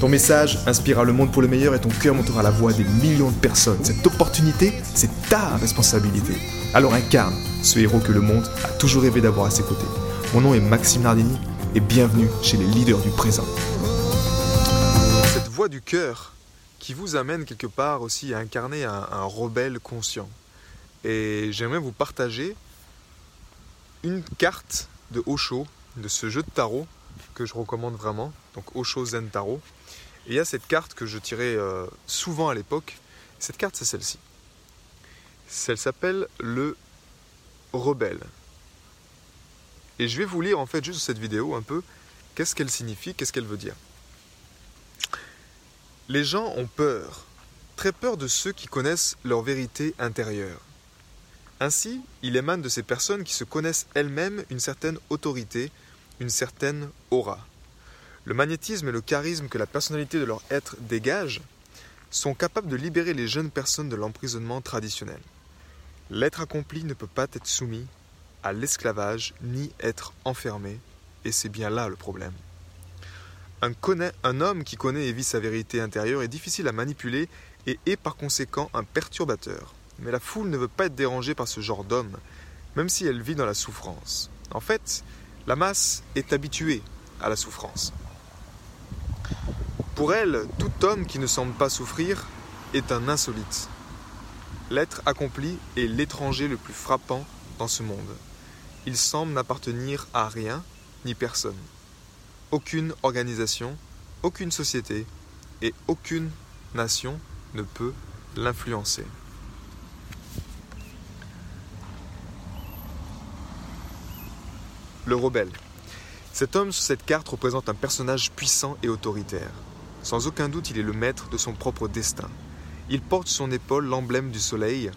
Ton message inspirera le monde pour le meilleur et ton cœur montera la voix des millions de personnes. Cette opportunité, c'est ta responsabilité. Alors incarne ce héros que le monde a toujours rêvé d'avoir à ses côtés. Mon nom est Maxime Nardini et bienvenue chez les leaders du présent. Cette voix du cœur qui vous amène quelque part aussi à incarner un, rebelle conscient. Et j'aimerais vous partager une carte de Osho, de ce jeu de tarot que je recommande vraiment, donc Osho Zen Tarot. Et il y a cette carte que je tirais euh, souvent à l'époque. Cette carte, c'est celle-ci. Elle s'appelle le rebelle. Et je vais vous lire en fait juste cette vidéo un peu qu'est-ce qu'elle signifie, qu'est-ce qu'elle veut dire. Les gens ont peur, très peur de ceux qui connaissent leur vérité intérieure. Ainsi, il émane de ces personnes qui se connaissent elles-mêmes une certaine autorité, une certaine aura. Le magnétisme et le charisme que la personnalité de leur être dégage sont capables de libérer les jeunes personnes de l'emprisonnement traditionnel. L'être accompli ne peut pas être soumis à l'esclavage ni être enfermé, et c'est bien là le problème. Un, homme qui connaît et vit sa vérité intérieure est difficile à manipuler et est par conséquent un perturbateur. Mais la foule ne veut pas être dérangée par ce genre d'homme, même si elle vit dans la souffrance. En fait, la masse est habituée à la souffrance. Pour elle, tout homme qui ne semble pas souffrir est un insolite. L'être accompli est l'étranger le plus frappant dans ce monde. Il semble n'appartenir à rien ni personne. Aucune organisation, aucune société et aucune nation ne peut l'influencer. Le rebelle. Cet homme sur cette carte représente un personnage puissant et autoritaire. Sans aucun doute, il est le maître de son propre destin. Il porte sur son épaule l'emblème du soleil,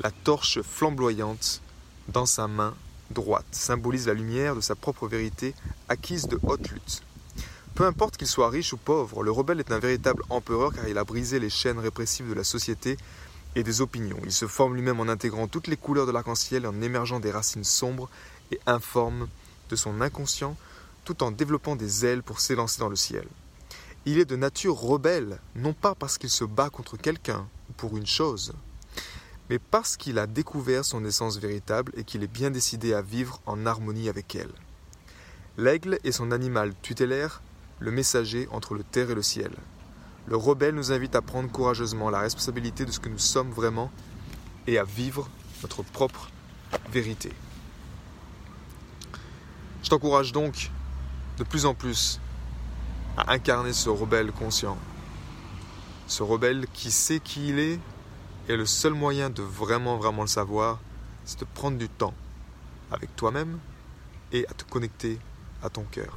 la torche flamboyante dans sa main droite, symbolise la lumière de sa propre vérité acquise de haute lutte. Peu importe qu'il soit riche ou pauvre, le rebelle est un véritable empereur car il a brisé les chaînes répressives de la société et des opinions. Il se forme lui-même en intégrant toutes les couleurs de l'arc-en-ciel et en émergeant des racines sombres et informes de son inconscient tout en développant des ailes pour s'élancer dans le ciel. Il est de nature rebelle, non pas parce qu'il se bat contre quelqu'un ou pour une chose, mais parce qu'il a découvert son essence véritable et qu'il est bien décidé à vivre en harmonie avec elle. L'aigle est son animal tutélaire, le messager entre le terre et le ciel. Le rebelle nous invite à prendre courageusement la responsabilité de ce que nous sommes vraiment et à vivre notre propre vérité. Je t'encourage donc de plus en plus à incarner ce rebelle conscient. Ce rebelle qui sait qui il est, et le seul moyen de vraiment, vraiment le savoir, c'est de prendre du temps avec toi-même et à te connecter à ton cœur.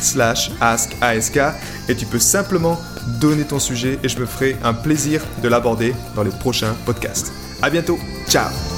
slash ask et tu peux simplement donner ton sujet et je me ferai un plaisir de l'aborder dans les prochains podcasts. À bientôt, ciao